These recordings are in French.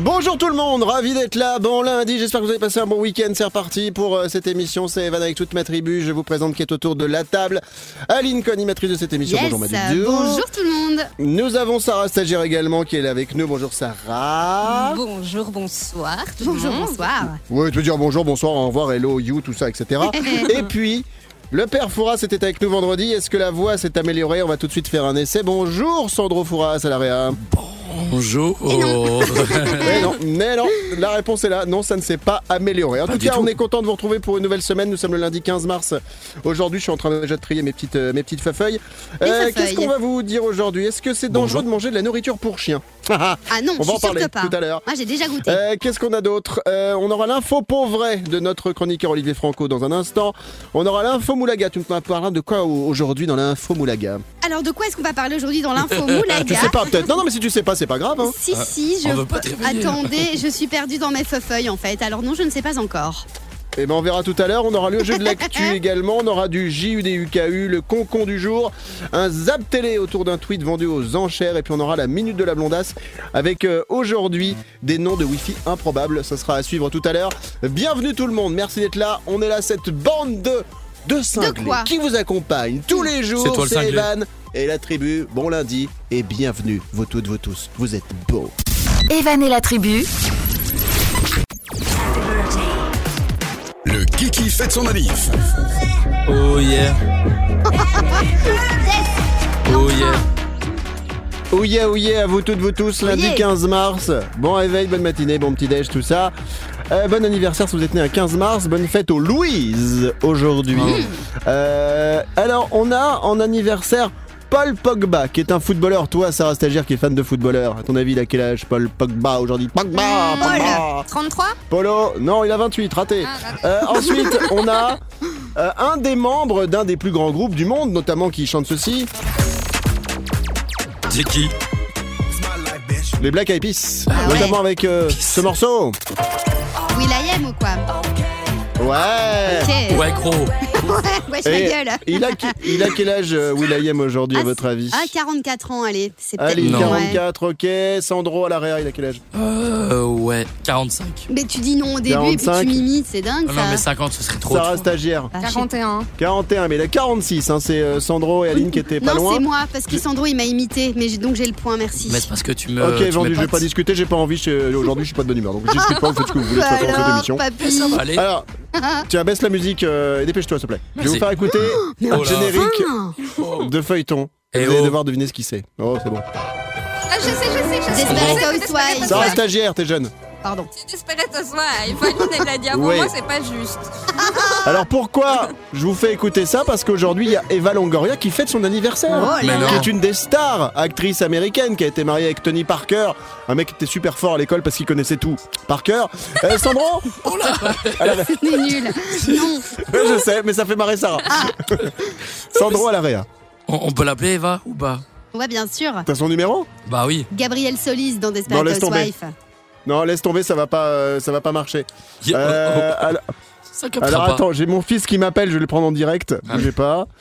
Bonjour tout le monde, ravi d'être là. Bon lundi, j'espère que vous avez passé un bon week-end. C'est reparti pour euh, cette émission. C'est Evan avec toute ma tribu. Je vous présente qui est autour de la table. Aline, co-animatrice de cette émission. Yes, Bonjour Madu. bonjour tout le monde. Nous avons Sarah Stagiaire également qui est là avec nous. Bonjour Sarah. Bonjour, bonsoir. tout le Bonjour, monde. bonsoir. Oui, tu veux dire bonjour, bonsoir, au revoir, hello, you, tout ça, etc. Et puis, le père Fouras était avec nous vendredi. Est-ce que la voix s'est améliorée? On va tout de suite faire un essai. Bonjour Sandro Fouras à l'AREA. Bonjour. Mais non, mais non, la réponse est là. Non, ça ne s'est pas amélioré. En Pas tout cas, tout. on est content de vous retrouver pour une nouvelle semaine. Nous sommes le lundi 15 mars. Aujourd'hui, je suis en train déjà de trier mes petites, euh, mes petites feuilles. Euh, feuilles. Qu'est-ce qu'on va vous dire aujourd'hui? Est-ce que c'est dangereux Bonjour. de manger de la nourriture pour chien? Ah non, On je va en parler pas. tout à l'heure. Moi, j'ai déjà goûté. Euh, Qu'est-ce qu'on a d'autre? Euh, On aura l'info pour vrai de notre chroniqueur Olivier Franco dans un instant. On aura l'info Moulaga. Tu me parleras de quoi au- aujourd'hui dans l'info Moulaga Alors, de quoi est-ce qu'on va parler aujourd'hui dans l'info Moulaga Tu sais pas peut-être Non, non, mais si tu sais pas, c'est pas grave. hein. Si, si, je. on veut pas te réveiller. Attendez, je suis perdue dans mes feuilles en fait. Alors, non, je ne sais pas encore. Eh ben on verra tout à l'heure, on aura le jeu de l'actu également, on aura du JUDUKU, le concon du jour, un zap télé autour d'un tweet vendu aux enchères et puis on aura la minute de la blondasse avec euh, aujourd'hui des noms de Wi-Fi improbables, ça sera à suivre tout à l'heure. Bienvenue tout le monde, merci d'être là, on est là cette bande de de cinglés quoi qui vous accompagne tous les jours, C'est. Evan et la tribu. Bon lundi et bienvenue vous toutes vous tous, vous êtes beaux. Evan et la tribu, Le Kiki fête son manif. Oh yeah. Oh yeah. Oh yeah, oh yeah, à vous toutes, vous tous, lundi yeah. 15 mars. Bon réveil, bonne matinée, bon petit déj, tout ça. Euh, bon anniversaire si vous êtes né un 15 mars, bonne fête aux Louise aujourd'hui. Euh, alors, on a en anniversaire Paul Pogba, qui est un footballeur. Toi, Sarah Stagiaire, qui est fan de footballeur. À ton avis, il a quel âge, Paul Pogba, aujourd'hui? Pogba, Pogba 33 Polo, non, il a 28, raté. Euh, ensuite, on a euh, un des membres d'un des plus grands groupes du monde, notamment qui chante ceci. C'est qui? Les Black Eyed Peas, Ah ouais. notamment avec euh, ce morceau. Will I am ou quoi Ouais. Ok. Ouais, gros. Wesh Et la gueule. il a, il a quel âge euh, Will.i.am aujourd'hui à Ah, votre avis? Ah, 44 ans, allez. C'est. Allez, Non. Ouais. 44, ok. Sandro à l'arrière, il a quel âge? Euh, ouais, 45. Mais tu dis non au début et puis 45. tu m'imites, c'est dingue Ah ça. non, mais 50, ce serait trop. Sarah trop. stagiaire. Ah, je sais 41. 41, mais il a 46. Hein, c'est euh, Sandro et Aline qui étaient pas non, loin. c'est moi, parce que Sandro il m'a imité, mais j'ai- donc j'ai le point, merci. Mais c'est parce que tu me. Ok, vendu, je vais pas discuter, j'ai pas envie. je- Aujourd'hui, je suis pas de bonne humeur. Donc, je discute pas, vous faites ce que vous voulez de dans cette Alors, émission. papy. Ça va aller. Alors, tiens, baisse la musique euh, et dépêche-toi, s'il te plaît. Je vais vous faire écouter Oh un générique Oh. de feuilleton. Eh vous allez oh. devoir deviner ce qui c'est. Oh, c'est bon. Ah, je sais, je sais, je sais. Desperate Housewives. Sarah stagiaire, t'es jeune. Pardon. C'est Desperate Housewives. Fanny, elle l'a dit avant Ouais. moi, c'est pas juste. Alors pourquoi je vous fais écouter ça? Parce qu'aujourd'hui, il y a Eva Longoria qui fête son anniversaire. Oh Mais là non. qui là. est une des stars, actrice américaine, qui a été mariée avec Tony Parker, un mec qui était super fort à l'école parce qu'il connaissait tout. Parker, euh, Sandro? À la- C'est nul. Non. Je sais, mais ça fait marrer Sarah. Sandro à la réa. On, on peut l'appeler Eva ou pas? Ouais, bien sûr. T'as son numéro? Bah oui. Gabriel Solis dans Desperate. Housewives. Non, laisse tomber, ça va pas, euh, ça va pas marcher. Oh, Euh, alors, Ça captera alors pas. attends, j'ai mon fils qui m'appelle, je vais le prendre en direct. Ah. Bougez pas.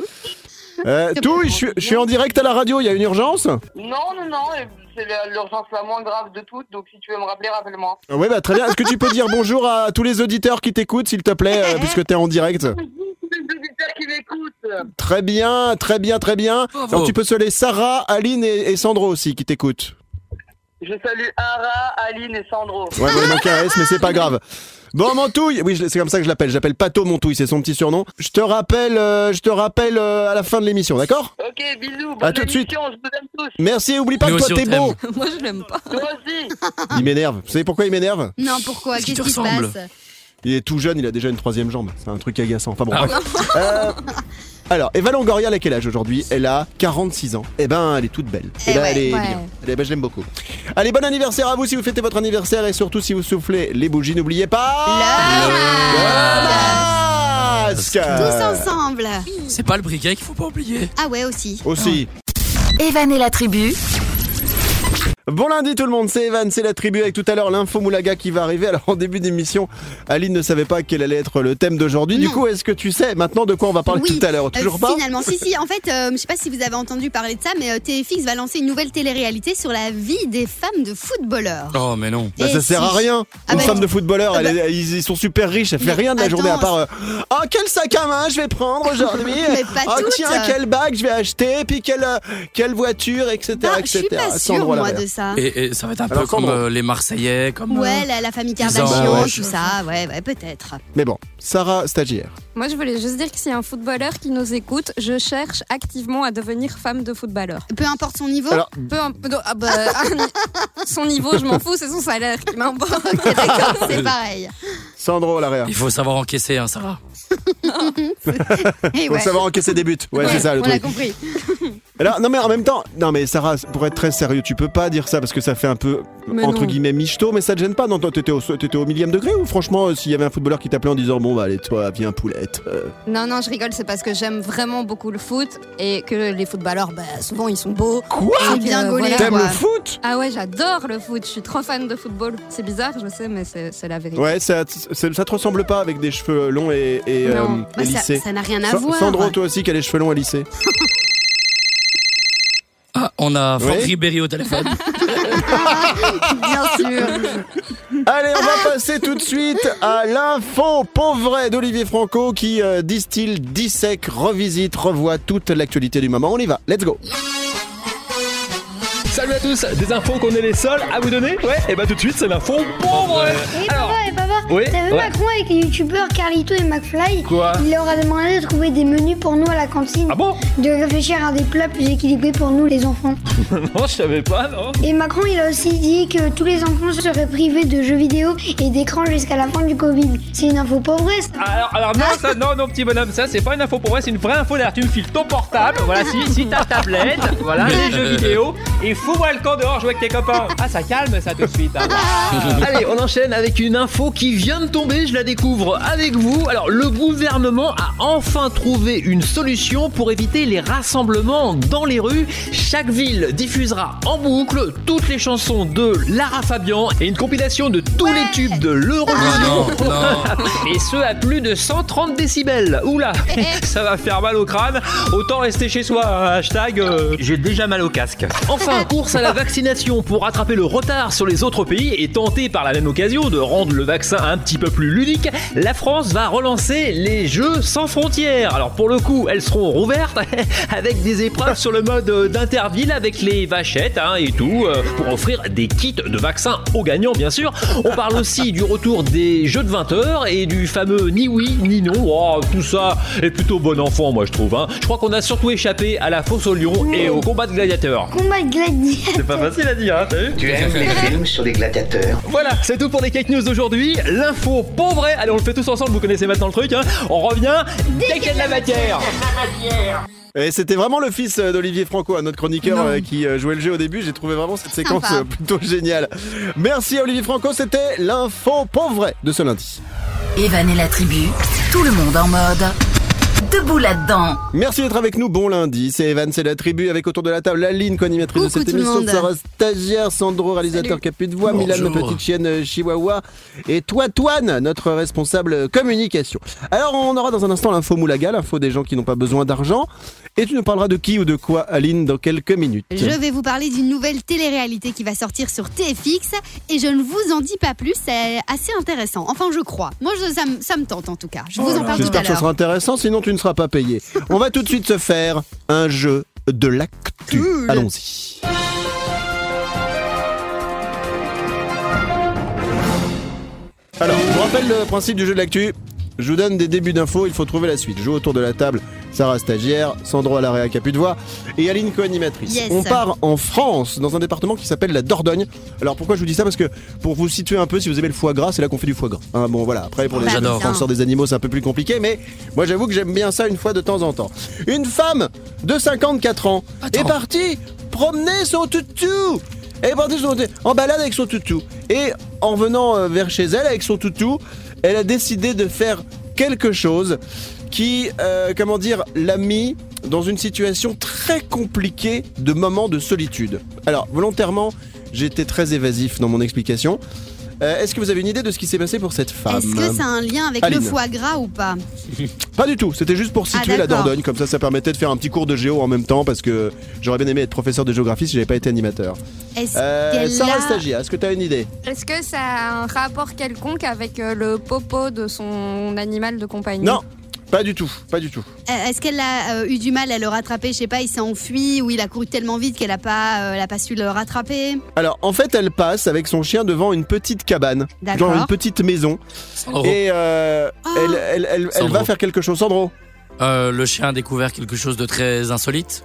Euh, tout, je suis, je suis en direct à la radio, il y a une urgence? Non, non, non, c'est la- l'urgence la moins grave de toutes, donc si tu veux me rappeler, rappelle-moi. Oui, bah très bien. Est-ce que tu peux dire bonjour à tous les auditeurs qui t'écoutent, s'il te plaît, euh, puisque t'es en direct? Les auditeurs qui m'écoutent Très bien, très bien, très bien. Bravo. Alors tu peux saluer Sarah, Aline et, et Sandro aussi qui t'écoutent. Je salue Ara, Aline et Sandro. Ouais, il manque un S, mais c'est pas grave. Bon, Montouille, oui, c'est comme ça que je l'appelle. J'appelle Pato Montouille, c'est son petit surnom. Je te rappelle, euh, je te rappelle euh, à la fin de l'émission, d'accord? Ok, bisous, À bonne tout de suite. émission, je vous aime tous. Merci, et oublie pas Nous que toi aussi, t'es on beau. Moi, je l'aime pas. Toi aussi Il m'énerve. Vous savez pourquoi il m'énerve? Non, pourquoi? Qu'est-ce qui se ressemble. passe? Il est tout jeune, il a déjà une troisième jambe. C'est un truc agaçant. Enfin bon, Ah bref. Euh, alors, Eva Longoria, elle a quel âge aujourd'hui? Elle a 46 ans. Eh ben, elle est toute belle. Eh Et ben, ouais, elle est ouais. mignonne. Elle est- ben, je l'aime beaucoup. Allez, bon anniversaire à vous si vous fêtez votre anniversaire et surtout si vous soufflez les bougies. N'oubliez pas. Le masque. Tous ensemble. C'est pas le briquet qu'il faut pas oublier. Ah ouais, aussi. Aussi. Evan et la tribu, Bon lundi tout le monde, c'est Evan, c'est la tribu avec tout à l'heure l'info Moulaga qui va arriver. Alors en début d'émission, Aline ne savait pas quel allait être le thème d'aujourd'hui. Du coup, est-ce que tu sais maintenant de quoi on va parler Oui, tout à l'heure? euh, Toujours pas? Finalement, si, si. En fait, euh, je sais pas si vous avez entendu parler de ça, mais euh, TFX va lancer une nouvelle télé-réalité sur la vie des femmes de footballeurs. Oh, mais non. Bah, Et ça sert à si. rien. Ah Une bah, femme de footballeur, ah elle bah- est- ils, ils sont super riches, elle fait Mais rien de la journée à part euh, Oh quel sac à main je vais prendre aujourd'hui Mais pas Oh toutes. tiens quel bac je vais acheter Puis quelle, euh, quelle voiture etc Ah, je etc. suis pas sûre, moi, de ça. Et, et ça va être un Alors, peu comme euh, les Marseillais, comme. euh, Ouais, la, la famille Kardashian, Bah ouais. tout ça, ouais, ouais, peut-être. Mais bon, Sarah stagiaire. Moi, je voulais juste dire que s'il y a un footballeur qui nous écoute, je cherche activement à devenir femme de footballeur. Peu importe son niveau. Alors Peu ah bah, son niveau, je m'en fous, c'est son salaire qui m'importe. Ok, d'accord, c'est pareil. Sandro Larrea. Il faut savoir encaisser, hein, Sarah. Et Faut savoir encaisser des buts. Ouais, c'est ça le on l'a truc. compris. Alors, non mais en même temps, non mais Sarah, pour être très sérieux, tu peux pas dire ça parce que ça fait un peu Mais entre non. guillemets michto, mais ça te gêne pas Non, t'étais au, t'étais au millième degré ou franchement, euh, s'il y avait un footballeur qui t'appelait en disant bon bah allez toi viens poulette. euh, Non, non, je rigole, c'est parce que j'aime vraiment beaucoup le foot et que les footballeurs, bah, souvent, ils sont beaux. Quoi Donc, bien euh, gaulé, voilà. T'aimes quoi. le foot? Ah ouais, j'adore le foot, je suis trop fan de football. C'est bizarre, je sais, mais c'est c'est la vérité. Ouais, ça, ça, ça te ressemble pas avec des cheveux longs et, et, euh, Non. et Bah, ça lissés. ça n'a rien à Sa- voir. Sandro, toi aussi qui a les cheveux longs et lissés. On a Franck Oui. Ribéry au téléphone. Bien sûr. Allez, on va passer tout de suite à l'info pauvre d'Olivier Franco qui euh, distille, dissèque, revisite, revoit toute l'actualité du moment. On y va, let's go. Salut à tous, des infos qu'on est les seuls à vous donner Ouais, et bah tout de suite c'est l'info pauvre. Et papa, et papa, Oui, t'as vu ouais. Macron avec les youtubeurs Carlito et McFly Quoi Il leur a demandé de trouver des menus pour nous à la cantine, Ah bon de réfléchir à des plats plus équilibrés pour nous les enfants. Non, je savais pas, non. Et Macron il a aussi dit que tous les enfants seraient privés de jeux vidéo et d'écran jusqu'à la fin du Covid. C'est une info pauvre ça. Alors, alors non, ça, non, non, petit bonhomme, ça c'est pas une info pour moi, c'est une vraie info. D'ailleurs, tu me files ton portable, voilà, si, si ta tablette, voilà, les jeux vidéo, et fous-moi le camp dehors jouer avec tes copains. Ah, ça calme ça tout de suite. hein. Allez, on enchaîne avec une info qui vient de tomber, je la découvre avec vous. Alors, le gouvernement a enfin trouvé une solution pour éviter les rassemblements dans les rues. Chaque ville diffusera en boucle toutes les chansons de Lara Fabian et une compilation de tous les tubes de l'Eurovision. non. Et ce à plus de 130 décibels. Oula, ça va faire mal au crâne. Autant rester chez soi. Hashtag euh, j'ai déjà mal au casque. Enfin, course à la vaccination pour rattraper le retard sur les autres pays et tenter par la même occasion de rendre le vaccin un petit peu plus ludique. La France va relancer les Jeux sans frontières. Alors pour le coup, elles seront rouvertes avec des épreuves sur le mode euh, d'interville avec les vachettes hein, et tout euh, pour offrir des kits de vaccins aux gagnants bien sûr. On parle aussi du retour des Jeux de 20 heures et du fameux ni oui ni non. Oh, tout ça est plutôt bon enfant moi je trouve. hein. Je crois qu'on a surtout échappé à la fosse au lion et au combat de gladiateurs. Gladiateurs. C'est pas facile à dire, hein, t'as vu Tu aimes les films sur les gladiateurs Voilà, c'est tout pour les cake news d'aujourd'hui. L'info pauvre. Allez, on le fait tous ensemble, vous connaissez maintenant le truc. hein. On revient dès qu'il y a de la matière. Et c'était vraiment le fils d'Olivier Franco, un notre chroniqueur Non. euh, qui euh, jouait le jeu au début. J'ai trouvé vraiment cette séquence Sympa. euh, plutôt géniale. Merci à Olivier Franco, c'était l'info pauvre de ce lundi. Evan et la tribu, tout le monde en mode. Debout là-dedans. Merci d'être avec nous. Bon lundi, c'est Evan, c'est la tribu avec autour de la table Aline, co-animatrice de cette émission, monde. Sarah stagiaire, Sandro, réalisateur plus de voix, Milan, notre petite chienne chihuahua, et toi, Toine, notre responsable communication. Alors, on aura dans un instant l'info Moulaga, l'info des gens qui n'ont pas besoin d'argent. Et tu nous parleras de qui ou de quoi, Aline, dans quelques minutes. Je vais vous parler d'une nouvelle télé-réalité qui va sortir sur TFX et je ne vous en dis pas plus, c'est assez intéressant. Enfin, je crois. Moi, je- ça, me- ça me tente en tout cas. Je vous en parle tout J'espère que ça sera intéressant, sinon tu ne seras pas payé. On va tout de suite se faire un jeu de l'actu. Cool. Allons-y. Alors, je vous rappelle le principe du jeu de l'actu. Je vous donne des débuts d'infos, il faut trouver la suite. Je joue autour de la table, Sarah stagiaire, Sandro à l'area qui a plus de voix, et Aline co-animatrice. Yes. On part en France, dans un département qui s'appelle la Dordogne. Alors pourquoi je vous dis ça? Parce que pour vous situer un peu, si vous aimez le foie gras, c'est là qu'on fait du foie gras. Hein, bon voilà, après pour les Bah, J'adore. bien. défenseurs des animaux, c'est un peu plus compliqué, mais moi j'avoue que j'aime bien ça une fois de temps en temps. Une femme de 54 ans Attends. est partie promener son toutou Elle est partie en balade avec son toutou. Et en venant euh, vers chez elle avec son toutou, elle a décidé de faire quelque chose qui, euh, comment dire, l'a mis dans une situation très compliquée de moment de solitude. Alors, volontairement, J'étais très évasif dans mon explication. Euh, Est-ce que vous avez une idée de ce qui s'est passé pour cette femme Est-ce que ça a un lien avec Aline. le foie gras ou pas Pas du tout, c'était juste pour situer Ah, la d'accord. Dordogne, comme ça ça permettait de faire un petit cours de géo en même temps parce que j'aurais bien aimé être professeur de géographie si j'avais pas été animateur. Est-ce Euh, qu'elle Sarah a- Stagia, est-ce que tu as une idée Est-ce que ça a un rapport quelconque avec euh, le popo de son animal de compagnie? Non, pas du tout, pas du tout. Euh, Est-ce qu'elle a euh, eu du mal à le rattraper? Je sais pas, il s'est enfui ou il a couru tellement vite qu'elle a pas, euh, elle a pas su le rattraper? Alors en fait elle passe avec son chien devant une petite cabane, genre une petite maison, Sandro. et euh, Ah. elle, elle, elle, elle va faire quelque chose. Sandro? Euh, le chien a découvert quelque chose de très insolite.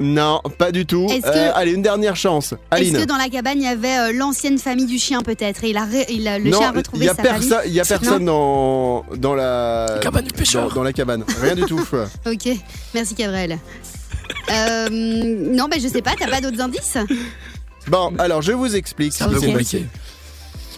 Non, pas du tout. Est-ce Euh, allez, une dernière chance. Est-ce Aline. que dans la cabane il y avait euh, l'ancienne famille du chien peut-être? Et il a, il a- le non, chien a il retrouvé y a sa personne, famille il y a personne dans dans la cabane du pêcheur. Dans, dans la cabane, rien du tout. Ok, merci Gabriel. Euh, non, bah je sais pas, t'as pas d'autres indices? Bon, alors je vous explique. C'est ce un peu compliqué.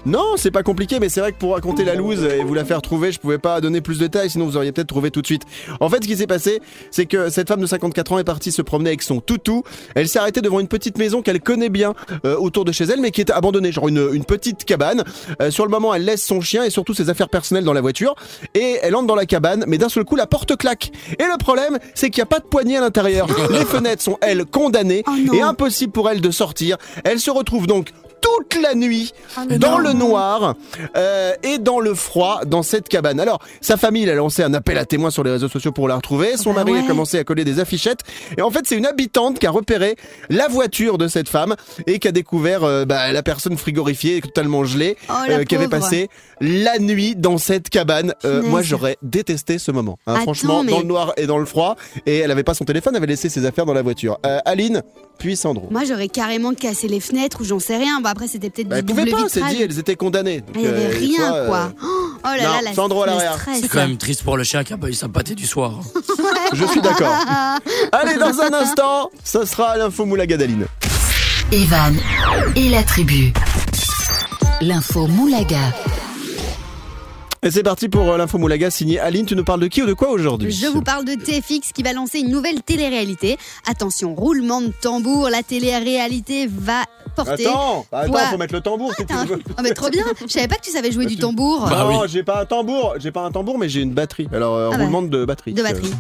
Non, c'est pas compliqué, mais c'est vrai que pour raconter la loose et vous la faire trouver, je pouvais pas donner plus de détails, sinon vous auriez peut-être trouvé tout de suite. En fait, ce qui s'est passé, c'est que cette femme de 54 ans est partie se promener avec son toutou. Elle s'est arrêtée devant une petite maison qu'elle connaît bien euh, autour de chez elle, mais qui était abandonnée, genre une, une petite cabane. Euh, sur le moment, elle laisse son chien et surtout ses affaires personnelles dans la voiture, et elle entre dans la cabane, mais d'un seul coup, la porte claque. Et le problème, c'est qu'il n'y a pas de poignée à l'intérieur. Les fenêtres sont, elles, condamnées, Oh et impossible pour elle de sortir. Elle se retrouve donc toute la nuit Oh dans le noir euh, et dans le froid dans cette cabane. Alors, sa famille a lancé un appel à témoins sur les réseaux sociaux pour la retrouver. Son bah mari a commencé à coller des affichettes. Et en fait, c'est une habitante qui a repéré la voiture de cette femme et qui a découvert euh, bah, la personne frigorifiée, totalement gelée, Oh, la qui avait passé la nuit dans cette cabane. Euh, moi, j'aurais détesté ce moment. hein. Attends, franchement, mais- dans le noir et dans le froid. Et elle avait pas son téléphone, elle avait laissé ses affaires dans la voiture. Euh, Aline, puis Sandro. Moi j'aurais carrément cassé les fenêtres ou j'en sais rien. Bon après c'était peut-être Bah, du double pas, c'est dit, elles étaient condamnées. Donc, Il y avait euh, des rien fois, euh, quoi. Oh là non, là, la, Sandro à l'arrière. C'est quand même triste pour le chien qui a pas eu sa pâtée du soir. Je suis d'accord. Allez, dans un instant, ça sera l'info Moulaga d'Aline. Evan et la tribu. L'info Moulaga. Et c'est parti pour euh, l'info Moulaga signé Aline. Tu nous parles de qui ou de quoi aujourd'hui Je vous parle de TFX qui va lancer une nouvelle télé-réalité. Attention, roulement de tambour, la télé-réalité va porter. Attends, attends, faut mettre le tambour si tu Attends, veux. oh, mais trop bien. Je savais pas que tu savais jouer du tambour. Bah non, oui. j'ai pas un tambour, j'ai pas un tambour, mais j'ai une batterie. Alors, euh, Ah bah. roulement de batterie. De batterie.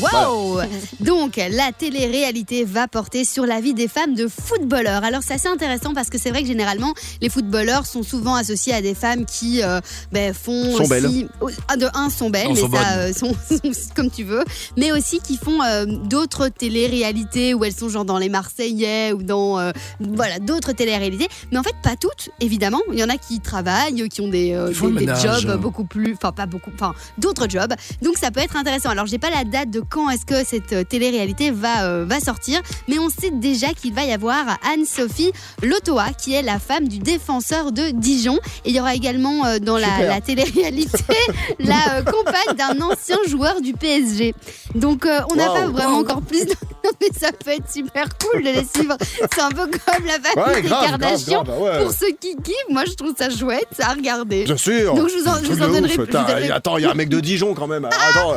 Wow Donc la télé-réalité va porter sur la vie des femmes de footballeurs. Alors c'est assez intéressant parce que c'est vrai que généralement les footballeurs sont souvent associés à des femmes qui euh, ben, font Sont aussi belles. Ah, de un sont belles, Non, mais sont ça euh, sont, sont comme tu veux, mais aussi qui font euh, d'autres télé-réalités où elles sont genre dans les Marseillais ou dans voilà d'autres télé-réalités. Mais en fait pas toutes évidemment. Il y en a qui travaillent, qui ont des, des- jobs beaucoup plus, enfin pas beaucoup, enfin d'autres jobs. Donc ça peut être intéressant. Alors j'ai pas la date de quand est-ce que cette euh, télé-réalité va, euh, va sortir, mais on sait déjà qu'il va y avoir Anne-Sophie Lotoa, qui est la femme du défenseur de Dijon. Et il y aura également euh, dans la, télé-réalité la compagne d'un ancien joueur du PSG. Donc on n'a Wow. pas vraiment encore plus mais ça peut être super cool de les suivre. C'est un peu comme la famille Ouais, des grave, Kardashians. grave, grave, ouais. Pour ceux qui kiffent, moi je trouve ça chouette à regarder. Bien sûr. Donc, je vous en- je vous donnerai ouf. plus, je donnerai- Attends, il y a un mec de Dijon quand même. Attends,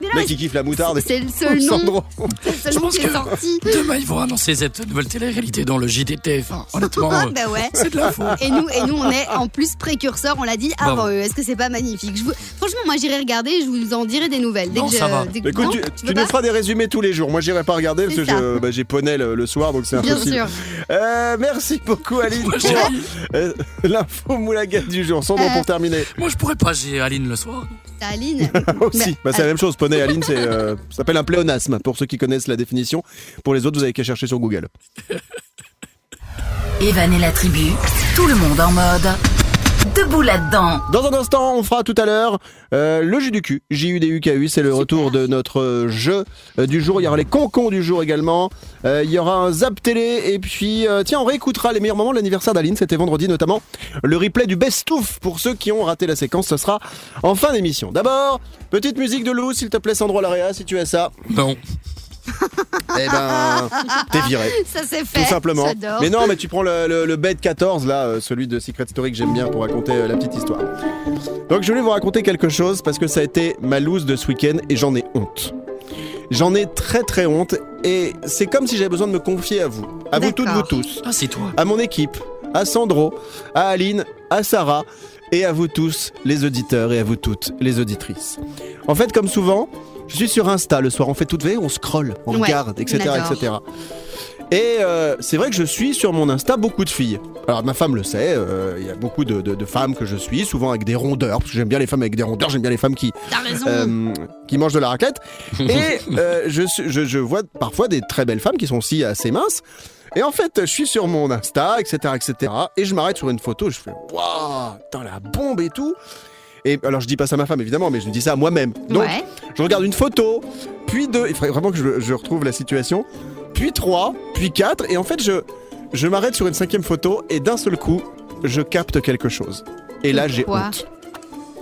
mec mais qui kiffe la moutarde. C'est le seul nom, c'est le seul Je nom pense qui est que sorti. demain ils vont annoncer cette nouvelle télé-réalité dans le JDT. Enfin, honnêtement, Ah, bah ouais. c'est de l'info. Et nous, et nous, on est en plus précurseurs, on l'a dit avant Bravo. eux. Est-ce que c'est pas magnifique? Je vous- Franchement, moi j'irai regarder et je vous en dirai des nouvelles. Dès Non, que je- ça va. dès que- Écoute, Non, tu, tu nous feras des résumés tous les jours. Moi, j'irai pas regarder parce C'est que je- bah, j'ai poney le, le soir, donc c'est Bien impossible. sûr. Euh, merci beaucoup, Aline. Moi, pour, j'ai- euh, L'info Moulaga du jour. Sandro, Euh. pour terminer. Moi, je pourrais pas, j'ai Aline le soir. Aline Aussi, bah, c'est la même chose. Poney, Aline, c'est, euh, ça s'appelle un pléonasme pour ceux qui connaissent la définition. Pour les autres, vous avez qu'à chercher sur Google. Evan et la tribu. Tout le monde en mode. Debout là-dedans. Dans un instant, on fera tout à l'heure euh, le jus du cul. J-U-D-U-K-U, c'est le retour de notre jeu euh, du jour. Il y aura les concons du jour également. Euh, il y aura un zap télé. Et puis, euh, tiens, on réécoutera les meilleurs moments de l'anniversaire d'Aline. C'était vendredi notamment. Le replay du best-of pour ceux qui ont raté la séquence. Ce sera en fin d'émission. D'abord, petite musique de Lou, s'il te plaît, Sandro Larea, si tu as ça. Non. Eh ben, t'es viré. Ça c'est fait. Tout simplement. Mais non, mais tu prends le, le, le bed 14, là, euh, celui de Secret Story que j'aime bien pour raconter euh, la petite histoire. Donc je voulais vous raconter quelque chose parce que ça a été ma loose de ce week-end et j'en ai honte. J'en ai très très honte et c'est comme si j'avais besoin de me confier à vous, à vous toutes, vous tous, Ah, c'est toi. à mon équipe, à Sandro, à Aline, à Sarah et à vous tous les auditeurs et à vous toutes les auditrices. En fait, comme souvent, je suis sur Insta le soir, on fait toute veille, on scrolle, on Ouais, regarde, etc. etc. Et euh, c'est vrai que je suis sur mon Insta beaucoup de filles. Alors ma femme le sait, euh, il y a beaucoup de, de- de femmes que je suis, souvent avec des rondeurs, parce que j'aime bien les femmes avec des rondeurs, j'aime bien les femmes qui, euh, qui mangent de la raclette. Et je, je, je vois parfois des très belles femmes qui sont aussi assez minces. Et en fait, je suis sur mon Insta, etc., etc. Et je m'arrête sur une photo, je fais Waouh, putain, la bombe et tout. Et alors, je dis pas ça à ma femme, évidemment, mais je dis ça à moi-même. Donc, ouais. je regarde une photo, puis deux. Il faudrait vraiment que je, je retrouve la situation. Puis trois, puis quatre. Et en fait, je, je m'arrête sur une cinquième photo et d'un seul coup, je capte quelque chose. Et là, j'ai honte.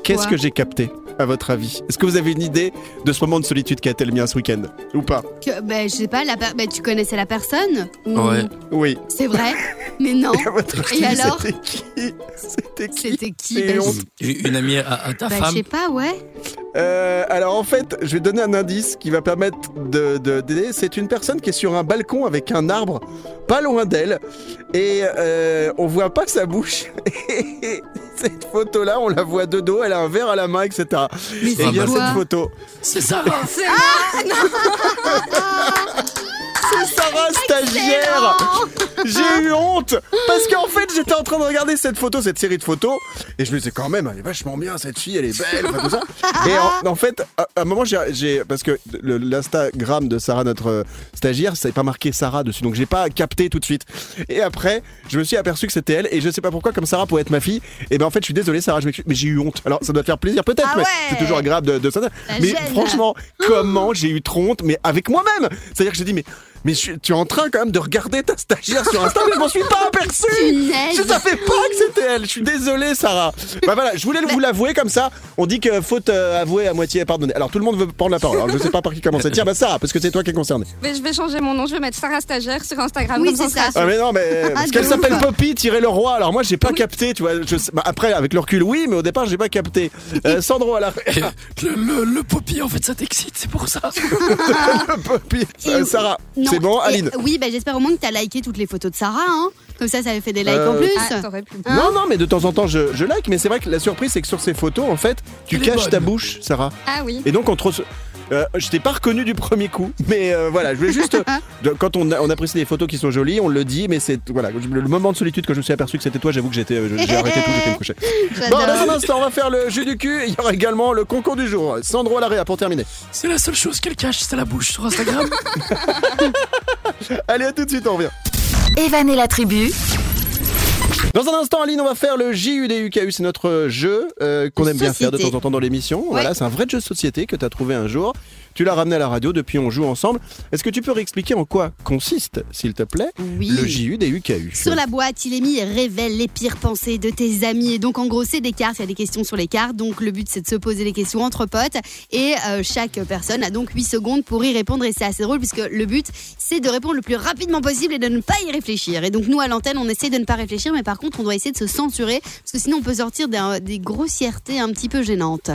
Qu'est-ce que j'ai capté, à votre avis Est-ce que vous avez une idée de ce moment de solitude qu'a été le mien ce week-end Ou pas? Que, ben, je sais pas, la per- ben, tu connaissais la personne Ou- Ouais. Oui. C'est vrai Mais non. À votre Et avis, alors? C'était qui? C'était qui? Qui Ben, je- Une amie à, à ta ben, je femme? sais pas, ouais. Euh, alors en fait, je vais donner un indice qui va permettre de de- d'aider. C'est une personne qui est sur un balcon avec un arbre pas loin d'elle et euh, on voit pas sa bouche. Et cette photo-là, on la voit de dos. Elle a un verre à la main, etc. Mais Et c'est bien quoi cette photo, C'est Sarah. c'est Sarah stagiaire. J'ai eu honte parce qu'en fait j'étais en train de regarder cette photo, cette série de photos, et je me disais quand même, elle est vachement bien cette fille, elle est belle, enfin, tout ça. Et en, en fait, à, à un moment j'ai, parce que l'Instagram de Sarah, notre euh, stagiaire, ça n'est pas marqué Sarah dessus, donc j'ai pas capté tout de suite. Et après, je me suis aperçu que c'était elle, et je sais pas pourquoi, comme Sarah pourrait être ma fille, et ben en fait je suis désolé Sarah, je mais j'ai eu honte. Alors ça doit te faire plaisir peut-être, Ah mais c'est toujours agréable de, de ça. Mais gêne. franchement, comment j'ai eu trop honte, mais avec moi-même. C'est-à-dire que j'ai dit mais mais je tu es en train quand même de regarder ta stagiaire sur Insta, mais je m'en suis pas aperçu. Je savais pas que c'était elle. Je suis désolé, Sarah. Bah voilà, je voulais vous l'avouer comme ça. On dit que faute euh, avouée à moitié pardonnée. Alors tout le monde veut prendre la parole. Alors je sais pas par qui commencer. Tiens, bah Sarah, parce que c'est toi qui es concernée. Mais je vais changer mon nom, je vais mettre Sarah Stagiaire sur Instagram. Oui, c'est ça. Ah mais non, mais parce de qu'elle s'appelle Poppy tirer le roi. Alors moi j'ai pas capté, tu vois. Je bah, après avec le recul, oui, mais au départ j'ai pas capté. Euh, Sandro à la Le, le, le poppy, en fait, ça t'excite, c'est pour ça. Poppy. Euh, Sarah, Non. C'est bon, Et- Aline. Oui, ben, j'espère au moins que t'as liké toutes les photos de Sarah. Hein. Comme ça, ça avait fait des likes en Euh, plus. Ah, pu. Hein Non, non, mais de temps en temps, je, je like, mais c'est vrai que la surprise, c'est que sur ces photos, en fait, tu caches bonne. ta bouche, Sarah. Ah oui. Et donc, on te Euh, je t'ai pas reconnu du premier coup, mais euh, voilà, je voulais juste. de- quand on, a- on apprécie des photos qui sont jolies, on le dit, mais c'est voilà, le moment de solitude que je me suis aperçu que c'était toi, j'avoue que j'étais, euh, j'ai arrêté tout, j'étais me coucher. Bon, J'adore. dans un instant, on va faire le jeu du cul. Il y aura également le concours du jour. Sandro Larrea pour terminer. C'est la seule chose qu'elle cache, c'est la bouche sur Instagram. Allez, à tout de suite, on revient. Evan et la tribu, Dans un instant, Aline, on va faire le JUDUKU. C'est notre jeu euh, qu'on aime bien faire de temps en temps dans l'émission. Voilà, c'est un vrai jeu de société que tu as trouvé un jour. Tu l'as ramené à la radio, depuis on joue ensemble. Est-ce que tu peux réexpliquer en quoi consiste, s'il te plaît, Oui. le JUDUKU Sur la boîte, il est mis révèle les pires pensées de tes amis. Et donc, en gros, c'est des cartes. Il y a des questions sur les cartes. Donc, le but, c'est de se poser les questions entre potes. Et euh, chaque personne a donc 8 secondes pour y répondre. Et c'est assez drôle puisque le but, c'est de répondre le plus rapidement possible et de ne pas y réfléchir. Et donc, nous, à l'antenne, on essaie de ne pas réfléchir. Mais par contre, on doit essayer de se censurer. Parce que sinon, on peut sortir des grossièretés un petit peu gênantes.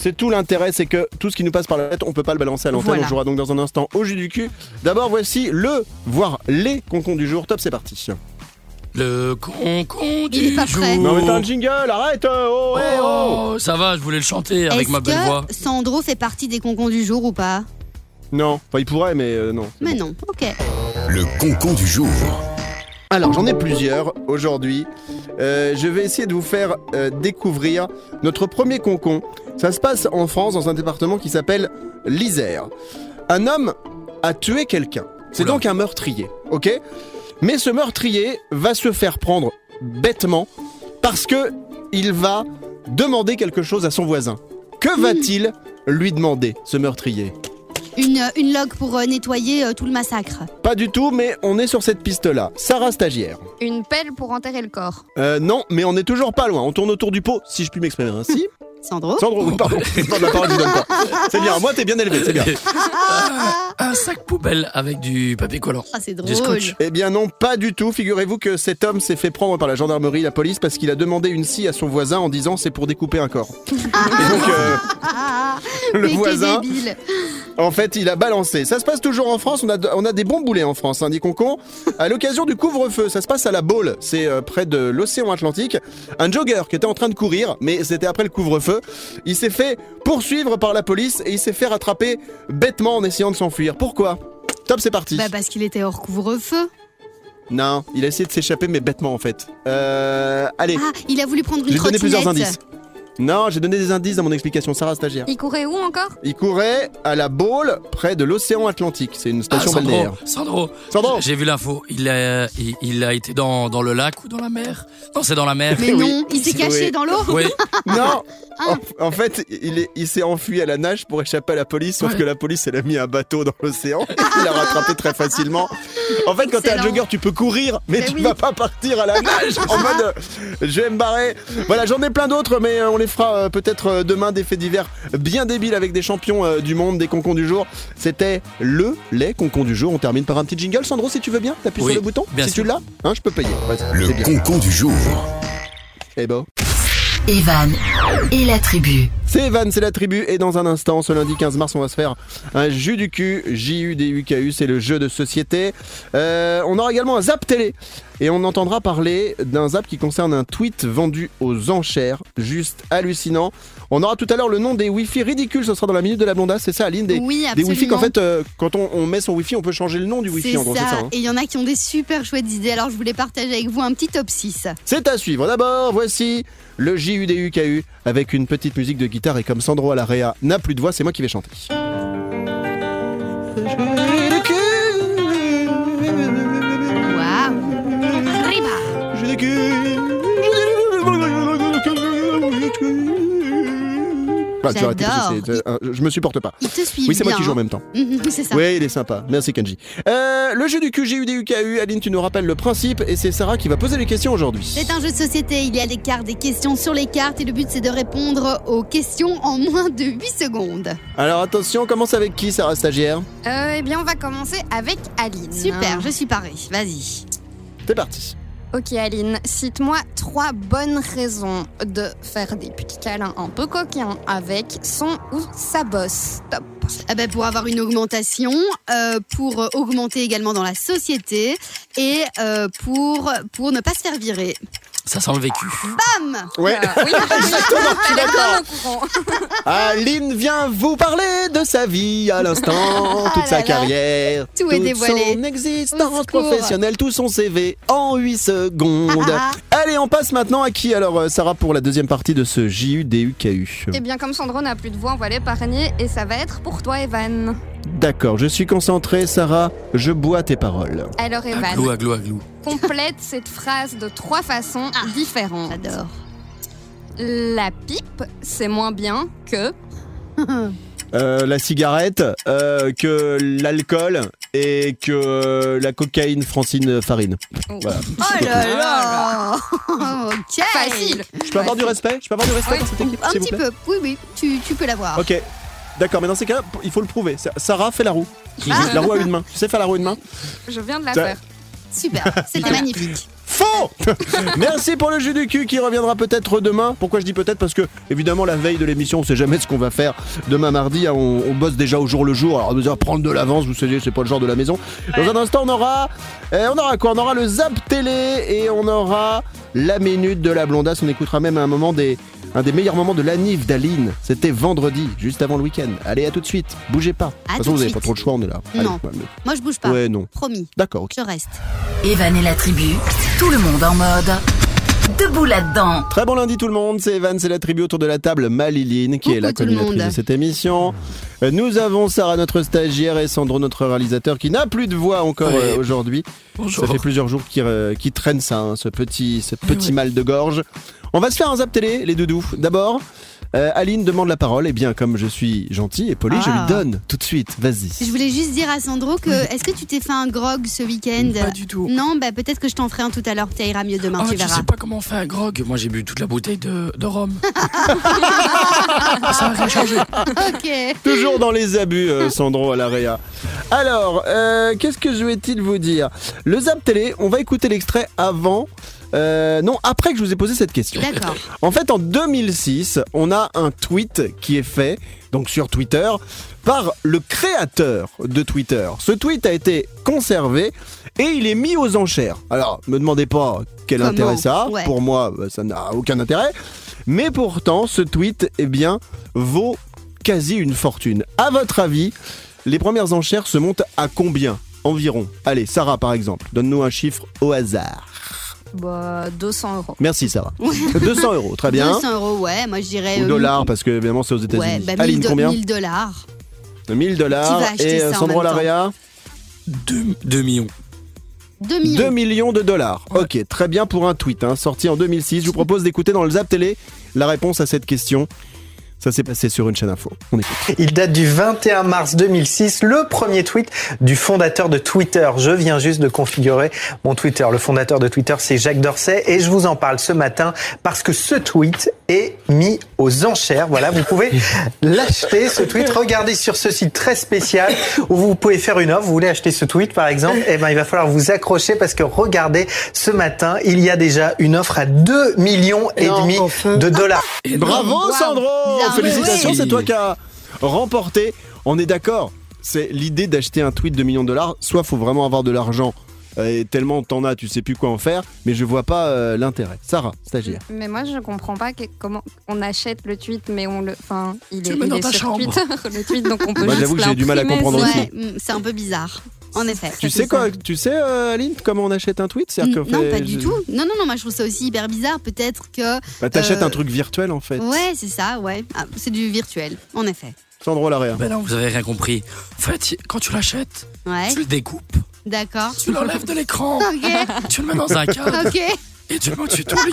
C'est tout l'intérêt, c'est que tout ce qui nous passe par la tête, on peut pas le balancer à l'antenne. Voilà. On jouera donc dans un instant au jus du cul. D'abord, voici le, voire les concons du jour. Top, c'est parti. Le concon Il est du pas jour. prêt. Non, mais t'as un jingle, arrête oh, Oh, eh, oh. ça va, je voulais le chanter avec ma belle voix. que Sandro fait partie des concons du jour ou pas? Non, enfin, il pourrait, mais euh, non. Mais non, ok. Le concon du jour. Alors j'en ai plusieurs aujourd'hui. Euh, je vais essayer de vous faire euh, découvrir notre premier concon. Ça se passe en France dans un département qui s'appelle l'Isère. Un homme a tué quelqu'un. C'est donc un meurtrier, ok? Mais ce meurtrier va se faire prendre bêtement parce que il va demander quelque chose à son voisin. Que va-t-il lui demander, ce meurtrier? Une, une log pour euh, nettoyer euh, tout le massacre. Pas du tout, mais on est sur cette piste-là. Sarah stagiaire. Une pelle pour enterrer le corps. Euh, non, mais on est toujours pas loin. On tourne autour du pot, si je puis m'exprimer ainsi. Sandro Sandro, oui, pardon. La parole. C'est bien. Moi, t'es bien élevé, c'est bien. Un sac poubelle avec du papier collant. Ah, c'est Du drôle. scotch. Eh bien non, pas du tout. Figurez-vous que cet homme s'est fait prendre par la gendarmerie, la police, parce qu'il a demandé une scie à son voisin en disant c'est pour découper un corps. Et donc, euh, le Mais voisin, débile. En fait, il a balancé. Ça se passe toujours en France. On a, on a des bons boulets en France, hein, dit Concon. À l'occasion du couvre-feu, ça se passe à la Baule. C'est euh, près de l'océan Atlantique. Un jogger qui était en train de courir, mais c'était après le couvre-feu. Il s'est fait poursuivre par la police et il s'est fait rattraper bêtement en essayant de s'enfuir. Pourquoi? Top, c'est parti. Bah parce qu'il était hors couvre-feu. Non, il a essayé de s'échapper, mais bêtement en fait. Euh, allez, Ah, il a voulu prendre une j'ai donné trottinette. plusieurs indices. Non, j'ai donné des indices dans mon explication. Sarah stagiaire. Il courait où encore? Il courait à la Baule, près de l'océan Atlantique. C'est une station Ah, Sandro, balnéaire. Sandro, Sandro j'ai vu l'info. Il a, il, il a été dans, dans le lac ou dans la mer? Non, c'est dans la mer. Mais Oui. non, il s'est Oui. caché dans l'eau. Oui. Non Ah. en, en fait, il est- il s'est enfui à la nage pour échapper à la police, sauf Ouais. que la police, elle a mis un bateau dans l'océan. Il l'a rattrapé très facilement. En fait, quand t'es un jogger, tu peux courir, mais Mais tu oui. vas pas partir à la nage en mode euh, je vais me barrer. Voilà, j'en ai plein d'autres, mais euh, on les fera euh, peut-être euh, demain des faits divers bien débiles avec des champions euh, du monde, des concons du jour. C'était le, les concons du jour. On termine par un petit jingle. Sandro, si tu veux bien, t'appuies Oui, sur le bouton. bien si sûr. tu l'as, hein, je peux payer. Le concon du jour. Eh ben. Evan et la tribu. C'est Evan, c'est la tribu, et dans un instant, ce lundi 15 mars, on va se faire un jus du cul, J-U-D-U-K-U, c'est le jeu de société. Euh, on aura également un zap télé, et on entendra parler d'un zap qui concerne un tweet vendu aux enchères, juste hallucinant. On aura tout à l'heure le nom des Wi-Fi ridicules, ce sera dans la minute de la blondasse, c'est ça Aline des, Oui, des Wi-Fi qu'en fait, euh, quand on, on met son Wi-Fi, on peut changer le nom du Wi-Fi, C'est en gros, ça. ça. hein Et il y en a qui ont des super chouettes idées. Alors je voulais partager avec vous un petit top 6. C'est à suivre. D'abord, voici le J-U-D-U-K-U avec une petite musique de guitare et comme Sandro Alarea n'a plus de voix, c'est moi qui vais chanter. J'adore. euh, je me supporte pas. Il te suit Oui, c'est moi qui joue en hein. même temps. C'est ça. Oui, il est sympa. Merci Kenji. Euh, le jeu du QGUDUKU, Aline, tu nous rappelles le principe et c'est Sarah qui va poser les questions aujourd'hui. C'est un jeu de société, il y a des cartes, des questions sur les cartes et le but c'est de répondre aux questions en moins de 8 secondes. Alors attention, on commence avec qui, Sarah stagiaire? Euh, Eh bien, on va commencer avec Aline. Super, je suis parée, vas-y. C'est parti. Ok, Aline, cite-moi trois bonnes raisons de faire des petits câlins un peu coquins avec son ou sa bosse. Top. Ah bah, pour avoir une augmentation, euh, pour augmenter également dans la société et euh, pour, pour ne pas se faire virer. Ça sent le vécu. Bam Ouais, Euh, oui, exactement, je suis d'accord. bien au courant. Aline vient vous parler de sa vie à l'instant, toute Ah sa là là. carrière, Tout est toute dévoilé. son Au existence secours. professionnelle, tout son CV en 8 secondes. Ah, Allez, on passe maintenant à qui alors euh, Sarah pour la deuxième partie de ce JUDUKU Eh bien, comme Sandro n'a plus de voix, on va l'épargner et ça va être pour toi, Evan. D'accord, je suis concentré Sarah, je bois tes paroles. Alors, Evan, Aglou, aglou, aglou. Complète cette phrase de trois façons Ah, différentes. J'adore. La pipe, c'est moins bien que. Euh, la cigarette, euh, que l'alcool et que euh, la cocaïne Francine Farine. Voilà. Oh là là Ok Facile. Je peux avoir du respect? Je peux avoir du respect Oui. cette équipe, Un vous petit plaît? peu, oui, oui, tu, tu peux l'avoir. Ok. D'accord, mais dans ces cas-là, il faut le prouver. Sa- Sarah fait la roue. La roue à une main. Tu sais faire la roue à une main? Je viens de la faire. Super, c'était magnifique. Faux Merci pour le jeu du cul qui reviendra peut-être demain. Pourquoi je dis peut-être Parce que, évidemment, la veille de l'émission, on sait jamais ce qu'on va faire demain mardi. hein. On, on bosse déjà au jour le jour. Alors, déjà, prendre de l'avance, vous savez, c'est pas le genre de la maison. Dans un instant, on aura. euh, on aura quoi? On aura le Zap Télé et on aura la minute de la blondasse. On écoutera même à un moment des. Un des meilleurs moments de l'anniv d'Aline, c'était vendredi, juste avant le week-end. Allez, à tout de suite, bougez pas. De toute façon, vous de avez pas trop le choix, on est là. Non. ouais, mais- Moi, je bouge pas. ouais, non. Promis, D'accord, ok. je reste. Evan et la tribu, tout le monde en mode debout là-dedans. Très bon lundi tout le monde, c'est Evan, c'est la tribu autour de la table, Maliline qui est la coordinatrice de cette émission. Euh, Nous avons Sarah, notre stagiaire, et Sandro, notre réalisateur, qui n'a plus de voix encore euh, aujourd'hui. Bonjour. Ça fait plusieurs jours qu'il euh, traîne ça, hein, ce petit, ce petit mal de gorge. On va se faire un zap télé, les doudous. D'abord, euh, Aline demande la parole, et bien comme je suis gentil et poli, je Ah. lui donne tout de suite, vas-y. Je voulais juste dire à Sandro que est-ce que tu t'es fait un grog ce week-end? Pas du tout. Non, bah peut-être que je t'en ferai un tout à l'heure, ça ira mieux demain, Ah, tu je verras. sais pas comment on fait un grog? Moi, j'ai bu toute la bouteille de, de rhum. Ça a rien changé. Ok. Toujours dans les abus, euh, Sandro à l'AREA. Alors, euh, qu'est-ce que je vais-il vous dire? Le Zap Télé, on va écouter l'extrait avant. Euh, non, après que je vous ai posé cette question. D'accord. En fait, en 2006, on a un tweet qui est fait, donc sur Twitter, par le créateur de Twitter. Ce tweet a été conservé et il est mis aux enchères. Alors, me demandez pas quel Comment intérêt ça a. Ouais. Pour moi, bah, ça n'a aucun intérêt. Mais pourtant, ce tweet, eh bien, vaut quasi une fortune. À votre avis, les premières enchères se montent à combien environ? Allez, Sarah par exemple, donne-nous un chiffre au hasard. Bah, 200 euros. Merci Sarah. 200 euros, très bien. 200 euros, ouais, moi je dirais. Ou euh, dollars, parce que évidemment c'est aux États-Unis. Ouais, bah, 1000 Aline, combien 1000 dollars. 1000 Qui dollars. Et euh, Sandro même temps Larrea 2 millions. 2 millions. 2 millions de dollars. Ok, très bien pour un tweet, hein, sorti en 2006. Je vous propose d'écouter dans le Zap Télé la réponse à cette question. Ça s'est passé sur une chaîne info. On écoute. Il date du 21 mars 2006, le premier tweet du fondateur de Twitter. Je viens juste de configurer mon Twitter. Le fondateur de Twitter, c'est Jacques Dorsey et je vous en parle ce matin parce que ce tweet est mis aux enchères. Voilà, vous pouvez l'acheter, ce tweet. Regardez sur ce site très spécial où vous pouvez faire une offre. Vous voulez acheter ce tweet, par exemple? Eh ben, il va falloir vous accrocher parce que regardez, ce matin, il y a déjà une offre à 2 millions et demi de dollars. Bravo Sandro Bien Félicitations, c'est toi qui as remporté. On est d'accord, c'est l'idée d'acheter un tweet de millions de dollars. Soit faut vraiment avoir de l'argent. Euh, Et tellement t'en as, tu sais plus quoi en faire, mais je vois pas euh, l'intérêt. Sarah, stagiaire. Mais moi, je comprends pas que- comment on achète le tweet, mais on le. Enfin, il Tu est, le mets il dans est ta sur chambre. Twitter, le tweet, donc on peut Moi, juste j'avoue que j'ai du mal à comprendre. Ouais, c'est un peu bizarre. En effet. Tu sais quoi. Tu sais, euh, Aline, comment on achète un tweet? Mm, Non, fait- pas du tout. Non, non, non, moi je trouve ça aussi hyper bizarre. Peut-être que. Bah, t'achètes Euh, un truc virtuel en fait. Ouais, c'est ça, ouais. Ah, c'est du virtuel, en effet. Sandro Larrea. Ben non, vous avez rien compris. En fait, quand tu l'achètes, Ouais, tu le découpes, d'accord. tu l'enlèves de l'écran, Ok, tu le mets dans un cadre ok, et tu ton lit.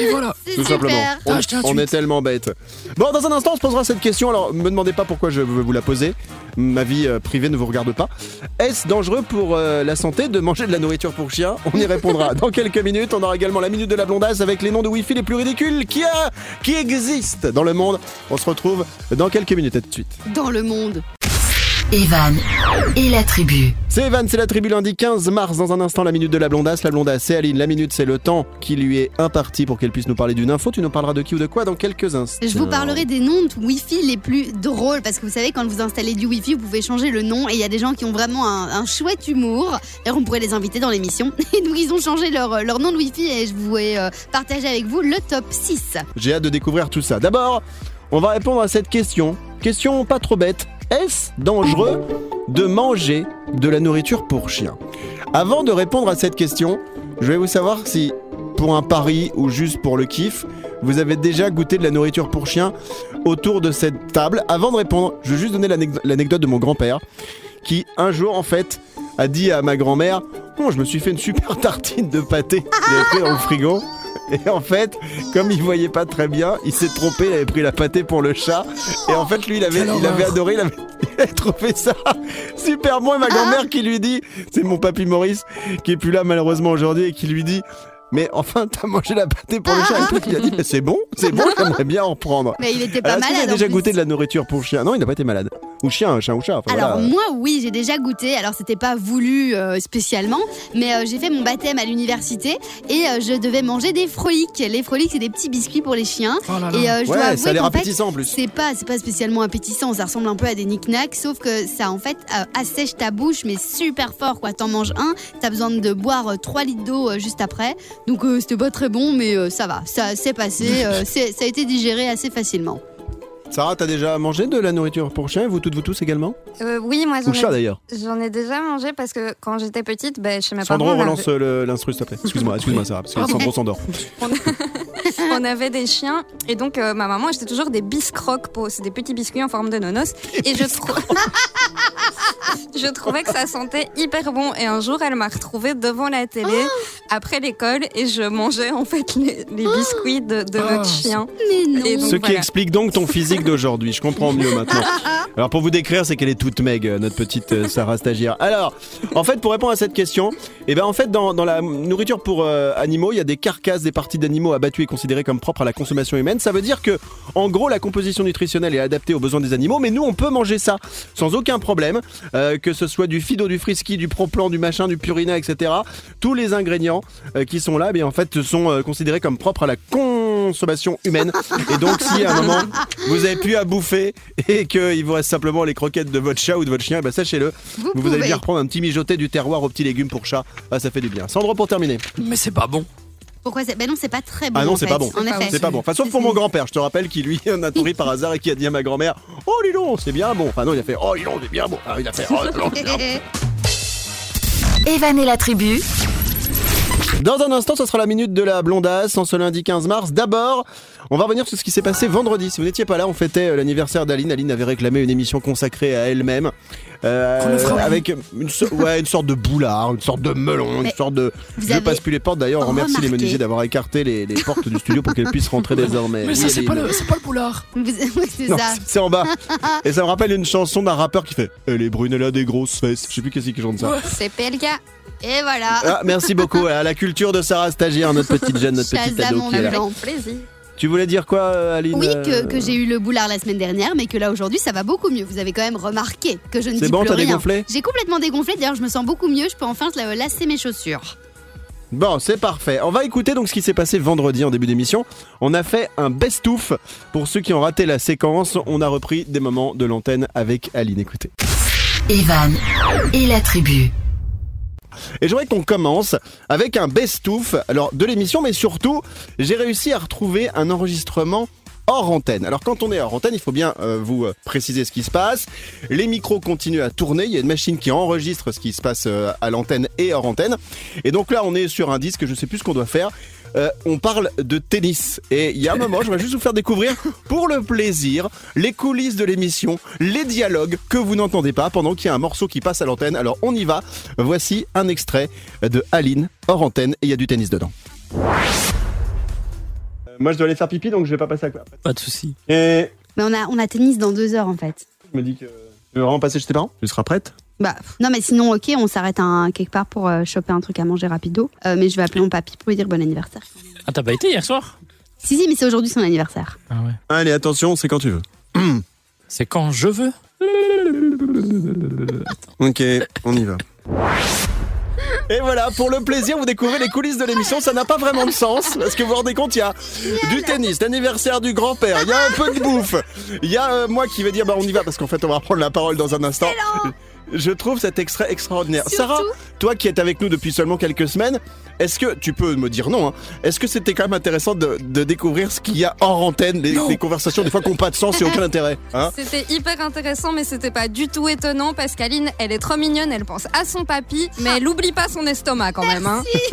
Et voilà. c'est Tout super. simplement. On, est tellement bêtes. Bon, dans un instant, on se posera cette question. Alors, me demandez pas pourquoi je veux vous la poser. Ma vie euh, privée ne vous regarde pas. Est-ce dangereux pour euh, la santé de manger de la nourriture pour chien? On y répondra dans quelques minutes. On aura également la minute de la blondasse avec les noms de Wi-Fi les plus ridicules qui, a, qui existent dans le monde. On se retrouve dans quelques minutes. À tout de suite. Dans le monde. Evan et la tribu. C'est Evan, c'est la tribu lundi 15 mars. Dans un instant, la minute de la blondasse. La blondasse, c'est Aline. La minute, c'est le temps qui lui est imparti pour qu'elle puisse nous parler d'une info. Tu nous parleras de qui ou de quoi dans quelques instants. Je vous parlerai des noms de Wi-Fi les plus drôles parce que vous savez, quand vous installez du Wi-Fi, vous pouvez changer le nom et il y a des gens qui ont vraiment un, un chouette humour. D'ailleurs, on pourrait les inviter dans l'émission. Et donc, ils ont changé leur, leur nom de Wi-Fi et je voulais euh, partager avec vous le top 6. J'ai hâte de découvrir tout ça. D'abord, on va répondre à cette question. Question pas trop bête. Est-ce dangereux de manger de la nourriture pour chien? Avant de répondre à cette question, je vais vous savoir si, pour un pari ou juste pour le kiff, vous avez déjà goûté de la nourriture pour chien autour de cette table. Avant de répondre, je vais juste donner l'anec- l'anecdote de mon grand-père qui, un jour, en fait, a dit à ma grand-mère Oh, je me suis fait une super tartine de pâté. Le frigo. Et en fait, comme il voyait pas très bien, il s'est trompé, il avait pris la pâtée pour le chat. Et en fait, lui, il avait, il avait adoré, il avait, il avait trouvé ça super bon. Et ma grand-mère qui lui dit, c'est mon papy Maurice, qui est plus là malheureusement aujourd'hui, et qui lui dit, mais enfin, t'as mangé la pâtée pour le chat. Et puis, il a dit, mais c'est bon, c'est bon, j'aimerais bien en prendre. Mais il était pas Alors, malade. avez en déjà goûté de la nourriture pour chien? Non, il n'a pas été malade. Ou chien, ou chat. enfin, Alors voilà. moi oui j'ai déjà goûté, alors c'était pas voulu euh, spécialement, mais euh, j'ai fait mon baptême à l'université et euh, je devais manger des froliques. Les froliques c'est des petits biscuits pour les chiens Oh là là. et euh, je dois avouer ça a l'air appétissant en plus. c'est pas c'est pas spécialement appétissant, ça ressemble un peu à des knick-knacks, sauf que ça en fait euh, assèche ta bouche mais super fort quoi. T'en manges un, t'as besoin de boire euh, 3 litres d'eau euh, juste après, donc euh, c'était pas très bon mais euh, ça va, ça s'est passé, euh, c'est- ça a été digéré assez facilement. Sarah, t'as déjà mangé de la nourriture pour chien Vous toutes, vous tous également? Euh, oui, moi j'en Ou chat ai, d'ailleurs j'en ai déjà mangé parce que quand j'étais petite, ben, chez mes Sandro, parents, on relance euh, le- l'instru, s'il te plaît. Excuse-moi, excuse-moi, Sarah, parce que. Sandro s'endort. on avait des chiens et donc euh, ma maman achetait toujours des biscrocs, pour- c'est des petits biscuits en forme de nonos et je, trou- je trouvais que ça sentait hyper bon et un jour elle m'a retrouvée devant la télé après l'école et je mangeais en fait les, les biscuits de, de notre chien. Mais non. Et donc, Ce qui voilà. explique donc ton physique d'aujourd'hui, je comprends mieux maintenant. Alors pour vous décrire, c'est qu'elle est toute meg, euh, notre petite euh, Sarah stagiaire. Alors, en fait, pour répondre à cette question, eh ben en fait, dans, dans la nourriture pour euh, animaux, il y a des carcasses, des parties d'animaux abattues et considérées comme propres à la consommation humaine. Ça veut dire que, en gros, la composition nutritionnelle est adaptée aux besoins des animaux, mais nous, on peut manger ça sans aucun problème. Euh, que ce soit du Fido, du Frisky, du Proplan, du machin, du Purina, etc. Tous les ingrédients euh, qui sont là, mais en fait, sont euh, considérés comme propres à la consommation humaine. Et donc, si à un moment vous avez plus à bouffer et qu'il vous reste simplement les croquettes de votre chat ou de votre chien, bah, sachez-le, Vous vous, allez bien reprendre un petit mijoté du terroir aux petits légumes pour chat. Ah, ça fait du bien. Sandro pour terminer. Mais c'est pas bon. Pourquoi c'est Ben non, c'est pas très bon. Ah non, c'est pas bon. En effet. C'est pas bon. Enfin, sauf pour mon grand-père. Je te rappelle qu'il lui en a tourné par hasard et qui a dit à ma grand-mère Oh, donc, c'est bien bon. Enfin, non, il a fait Oh, donc, c'est bien bon. Ah, il a fait Oh, donc, c'est bien bon. Evan et la tribu. Dans un instant, ce sera la minute de la blondasse en ce lundi 15 mars. D'abord, on va revenir sur ce qui s'est passé vendredi. Si vous n'étiez pas là, on fêtait euh, l'anniversaire d'Aline. Aline avait réclamé une émission consacrée à elle-même. euh, avec une, so- ouais, une sorte de boulard, une sorte de melon, une sorte de. Je passe plus les portes d'ailleurs. On remercie les menuisiers d'avoir écarté les, les portes du studio pour qu'elles puissent rentrer désormais. Mais Oui, ça, c'est pas, le- c'est pas le boulard. C'est Non, ça. c'est en bas. Et ça me rappelle une chanson d'un rappeur qui fait Elle est brune, elle a des grosses fesses. Je sais plus qui c'est qui chante ça. Ouais. C'est PLK. Et voilà. Ah, merci beaucoup à la culture de Sarah Stagiaire, notre petite jeune, notre petite ado qui est là. Plaisir. Tu voulais dire quoi, euh, Aline Oui, que, euh, que j'ai eu le boulard la semaine dernière, mais que là aujourd'hui ça va beaucoup mieux. Vous avez quand même remarqué que je ne C'est dis bon, plus t'as rien. dégonflé J'ai complètement dégonflé. D'ailleurs, je me sens beaucoup mieux. Je peux enfin lasser mes chaussures. Bon, c'est parfait. On va écouter donc ce qui s'est passé vendredi en début d'émission. On a fait un best-of. Pour ceux qui ont raté la séquence, on a repris des moments de l'antenne avec Aline. Écoutez. Evan et la tribu. Et je voudrais qu'on commence avec un best-of de l'émission, mais surtout, j'ai réussi à retrouver un enregistrement hors antenne. Alors quand on est hors antenne, il faut bien euh, vous euh, préciser ce qui se passe. Les micros continuent à tourner, il y a une machine qui enregistre ce qui se passe euh, à l'antenne et hors antenne. Et donc là, on est sur un disque, je sais plus ce qu'on doit faire. Euh, on parle de tennis et il y a un moment, je vais juste vous faire découvrir pour le plaisir les coulisses de l'émission, les dialogues que vous n'entendez pas pendant qu'il y a un morceau qui passe à l'antenne. Alors on y va. Voici un extrait de Aline hors antenne et il y a du tennis dedans. Euh, Moi je dois aller faire pipi donc je vais pas passer à quoi. Pas de souci. Et Mais on a, on a tennis dans deux heures en fait. je me dis que tu veux vraiment passer chez tes parents Tu seras prête? Bah, non, mais sinon, ok, on s'arrête un, quelque part pour euh, choper un truc à manger rapido. Euh, mais je vais appeler mon papy pour lui dire bon anniversaire. Ah, t'as pas été hier soir? Si, si, mais c'est aujourd'hui son anniversaire. Ah ouais. Allez attention, c'est quand tu veux. C'est quand je veux? Ok, on y va. Et voilà, pour le plaisir, vous découvrez les coulisses de l'émission. Ça n'a pas vraiment de sens, parce que vous vous rendez compte, il y a du tennis, l'anniversaire du grand-père, il y a un peu de bouffe, il y a euh, moi qui vais dire, bah on y va, parce qu'en fait, on va prendre la parole dans un instant. Je trouve cet extrait extraordinaire. Surtout- Sarah, toi qui es avec nous depuis seulement quelques semaines, est-ce que, tu peux me dire non, hein, est-ce que c'était quand même intéressant de, de découvrir ce qu'il y a hors antenne, les, les conversations des fois qui n'ont pas de sens et aucun intérêt hein? C'était hyper intéressant, mais c'était pas du tout étonnant parce qu'Aline, elle est trop mignonne, elle pense à son papy, mais elle oublie pas son estomac quand même. Hein.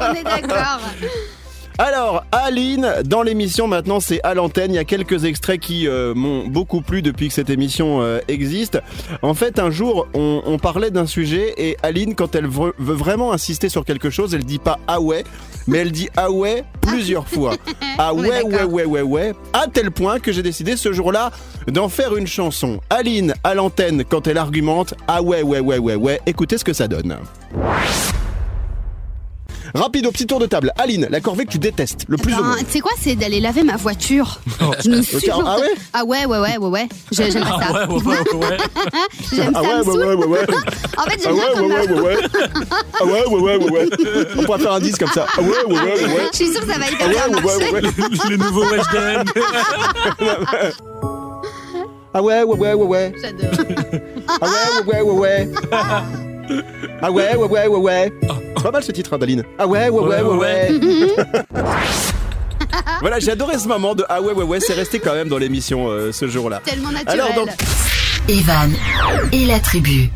on est d'accord. Alors, Aline, dans l'émission maintenant, c'est à l'antenne. Il y a quelques extraits qui euh, m'ont beaucoup plu depuis que cette émission euh, existe. En fait, un jour, on, on parlait d'un sujet et Aline, quand elle veut, vraiment insister sur quelque chose, elle dit pas ah ouais, mais elle dit ah ouais plusieurs fois. Ah On est ouais, ouais, ouais, ouais, ouais. À tel point que j'ai décidé ce jour-là d'en faire une chanson. Aline, à l'antenne, quand elle argumente, ah ouais, ouais, ouais, ouais, ouais. Écoutez ce que ça donne. Rapide au petit tour de table. Aline, la corvée que tu détestes le plus au Ben, monde. tu sais quoi, c'est d'aller laver ma voiture. Je ne supporte ah ouais Ah ouais, ouais, ouais, ouais, ouais. J'ai- J'aime pas Ah ça. ouais, ouais, ouais, ouais. J'aime Ah ça, ouais, me ouais, saoule. ouais, ouais, ouais. En fait, Ah j'aime bien ouais, comme ouais, ouais, ouais, ouais. Ah ouais, ouais, ouais, ouais, ouais. On pourrait faire un disque comme ça. Ah ouais, ouais, ouais, ouais, ouais. Je suis sûre que ça va Ah hyper ouais, bien ouais, marcher. ouais, ouais. Le nouveau Weshden. Ah ouais, ouais, ouais, ouais, ouais. J'adore. Ah ouais, ouais, ouais, ouais, ouais. Ah ouais, ouais, ouais, ouais, ouais. Pas mal ce titre, hein, d'Aline. Ah ouais, ouais, ouais, ouais, ouais. Voilà, j'ai adoré ce moment de Ah ouais, ouais, ouais. C'est resté quand même dans l'émission euh, ce jour-là. Tellement naturel. Alors donc, Evan et la tribu.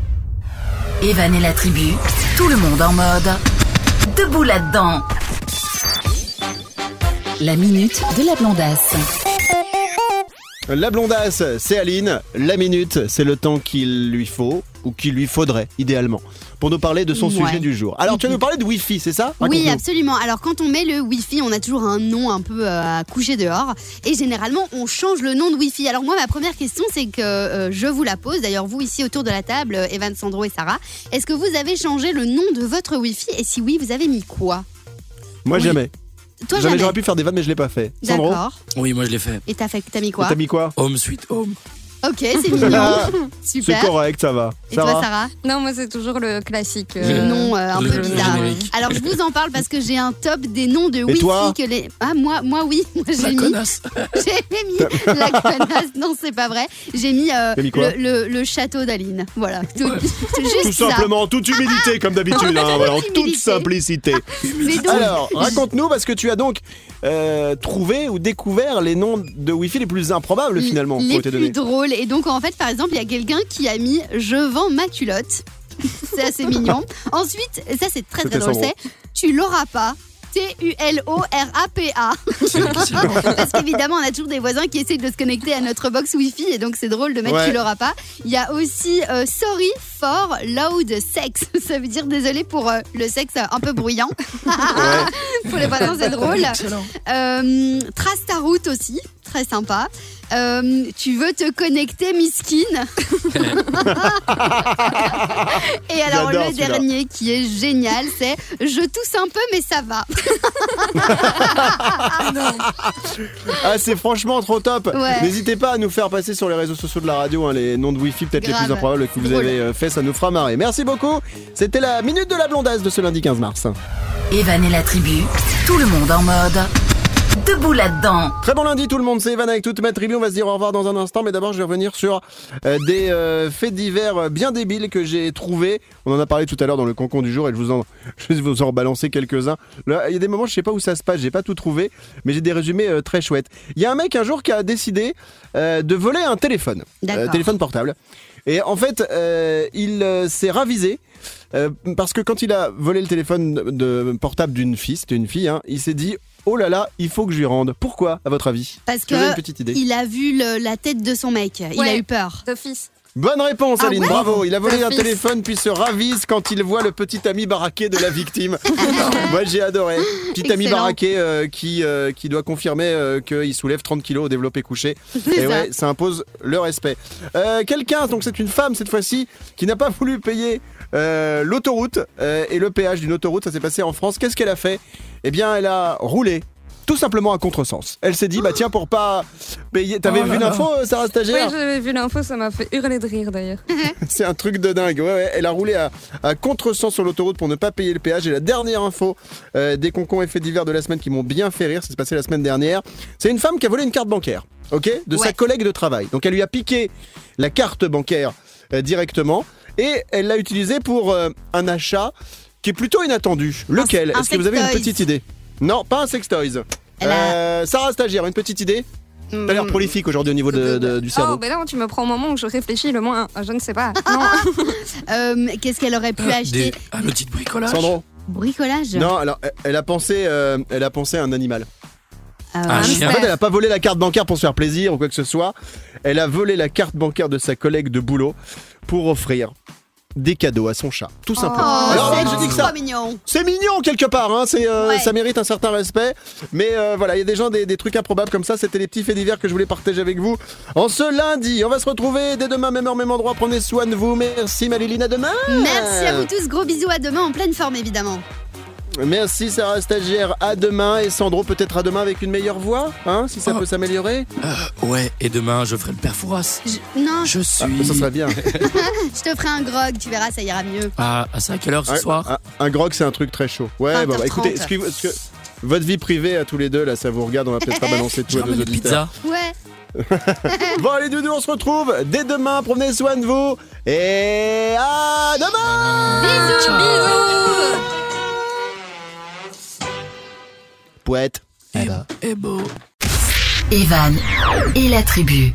Evan et la tribu, tout le monde en mode debout là-dedans. La minute de la blondasse. La blondasse, c'est Aline. La minute, c'est le temps qu'il lui faut, ou qu'il lui faudrait, idéalement, pour nous parler de son Ouais. sujet du jour. Alors, tu vas nous parler de Wi-Fi, c'est ça? Oui, absolument. Alors, quand on met le Wi-Fi, on a toujours un nom un peu euh, à coucher dehors. Et généralement, on change le nom de Wi-Fi. Alors, moi, ma première question, c'est que euh, je vous la pose. D'ailleurs, vous ici autour de la table, euh, Evan, Sandro et Sarah, est-ce que vous avez changé le nom de votre Wi-Fi? Et si oui, vous avez mis quoi? Moi, Oui. jamais. Toi, jamais jamais. j'aurais pu faire des vannes, mais je l'ai pas fait. Sandro? D'accord. Oui, moi je l'ai fait. Et t'as fait, t'as mis quoi? T'as mis quoi? Home sweet home. Ok, c'est mignon. Super. C'est correct, ça va. Et toi, Sarah Non, moi c'est toujours le classique. Le euh, nom euh, un le- peu le bizarre. générique. Alors je vous en parle parce que j'ai un top des noms de Wi-Fi toi que les. Ah moi, moi oui, moi j'ai La mis. connasse. J'ai mis la connasse. Non, c'est pas vrai. J'ai mis, euh, T'as mis quoi le, le- le château d'Aline. Voilà. Tout, juste Tout ça. simplement, en toute humilité, comme d'habitude, hein, voilà, en toute humilité. simplicité. Mais donc, Alors, raconte-nous, parce que tu as donc euh, trouvé ou découvert les noms de Wi-Fi les plus improbables, finalement, les plus drôles. Et donc, en fait, par exemple, il y a quelqu'un qui a mis Je vends ma culotte. c'est assez mignon. Ensuite, ça, c'est très très drôle, c'est Tu l'auras pas. T-U-L-O-R-A-P-A. Parce qu'évidemment, on a toujours des voisins qui essayent de se connecter à notre box Wi-Fi et donc c'est drôle de mettre Ouais. Tu l'auras pas. Il y a aussi euh, Sorry for loud sex. Ça veut dire désolé pour euh, le sexe un peu bruyant. pour les voisins, c'est drôle. Euh, trace ta route aussi, très sympa. Euh, tu veux te connecter, miskin Et alors le dernier qui est génial, c'est je tousse un peu mais ça va. Ah, c'est franchement trop top. Ouais. N'hésitez pas à nous faire passer sur les réseaux sociaux de la radio hein, les noms de Wi-Fi peut-être les plus improbables que vous avez euh, fait, ça nous fera marrer. Merci beaucoup. C'était la minute de la blondasse de ce lundi 15 mars. Evan et la tribu, tout le monde en mode. Debout là-dedans. Très bon lundi tout le monde, c'est Evan avec toute ma tribu. On va se dire au revoir dans un instant, mais d'abord je vais revenir sur euh, des euh, faits divers euh, bien débiles que j'ai trouvés. On en a parlé tout à l'heure dans le concon du jour et je vous en, je vais vous en rebalancer quelques-uns. Là, Il y a des moments, je sais pas où ça se passe, j'ai pas tout trouvé, mais j'ai des résumés euh, très chouettes. Il y a un mec un jour qui a décidé de voler un téléphone, téléphone portable. Et en fait, il s'est ravisé. parce que quand il a volé le téléphone de, de portable d'une fille, c'était une fille, hein, il s'est dit Oh là là, il faut que je lui rende. Pourquoi, à votre avis? Parce que une petite idée il a vu le- la tête de son mec. Il a eu peur. D'office. Bonne réponse, Ah Aline, ouais bravo. Il a volé un téléphone puis se ravise quand il voit le petit ami baraqué de la victime. Moi, j'ai adoré. Petit ami baraqué euh, qui, euh, qui doit confirmer euh, qu'il soulève 30 kilos au développé couché. Et ça. ouais, ça impose le respect. Euh, Quelqu'un, donc c'est une femme cette fois-ci, qui n'a pas voulu payer euh, l'autoroute euh, et le péage d'une autoroute. Ça s'est passé en France. Qu'est-ce qu'elle a fait? Eh bien, elle a roulé. Tout simplement à contresens. Elle s'est dit, bah tiens, pour pas payer. T'avais Oh vu là. l'info, euh, Sarah Stagiaire j'avais vu l'info, ça m'a fait hurler de rire d'ailleurs. C'est un truc de dingue. Ouais, ouais. Elle a roulé à, à contresens sur l'autoroute pour ne pas payer le péage. Et la dernière info euh, des concons effets divers de la semaine qui m'ont bien fait rire, ça s'est passé la semaine dernière. C'est une femme qui a volé une carte bancaire, ok, de sa Ouais. collègue de travail. Donc elle lui a piqué la carte bancaire euh, directement et elle l'a utilisée pour euh, un achat qui est plutôt inattendu. Lequel? Un Est-ce que vous avez une petite idée? Non, pas un sextoys. Euh, Sarah Stagiaire, une petite idée T'as l'air prolifique aujourd'hui au niveau de- de- du cerveau. Oh, ben là, tu me prends au moment où je réfléchis le moins. Je ne sais pas. Non. Euh, Qu'est-ce qu'elle aurait pu acheter Des- un outil de bricolage. Sandro Bricolage Non, alors elle- elle a pensé, euh, elle a pensé à un animal. Euh, Un chien. En fait, elle a pas volé la carte bancaire pour se faire plaisir ou quoi que ce soit. Elle a volé la carte bancaire de sa collègue de boulot pour offrir des cadeaux à son chat, tout simplement. Oh, Alors c'est là, je dis que ça, mignon. c'est mignon quelque part, hein, c'est, euh, Ouais. ça mérite un certain respect. Mais euh, voilà, il y a des gens, des, des trucs improbables comme ça. C'était les petits faits divers que je voulais partager avec vous. En ce lundi, on va se retrouver dès demain, même heure, même endroit. Prenez soin de vous. Merci Maléline, à demain. Merci à vous tous. Gros bisous à demain en pleine forme évidemment. Merci Sarah Stagiaire, à demain. Et Sandro, peut-être à demain avec une meilleure voix, hein, si ça Oh. peut s'améliorer. Euh, ouais, et demain, je ferai le père Fouras. Je- Non, Je Ah, suis. ça serait bien. je te ferai un grog, tu verras, ça ira mieux. Ah, ah, c'est à quelle heure ce Un- soir? un, un grog, c'est un truc très chaud. Ouais, bah, bah, 20h30. écoutez, est-ce que, est-ce que votre vie privée à tous les deux, là, ça vous regarde On va peut-être pas balancer tout à nos auditeurs. pizza. Ouais. Bon, allez, Doudou, on se retrouve dès demain. Prenez soin de vous. Et à demain Bisous, bisous. Poète. Et, et beau. Evan et la tribu.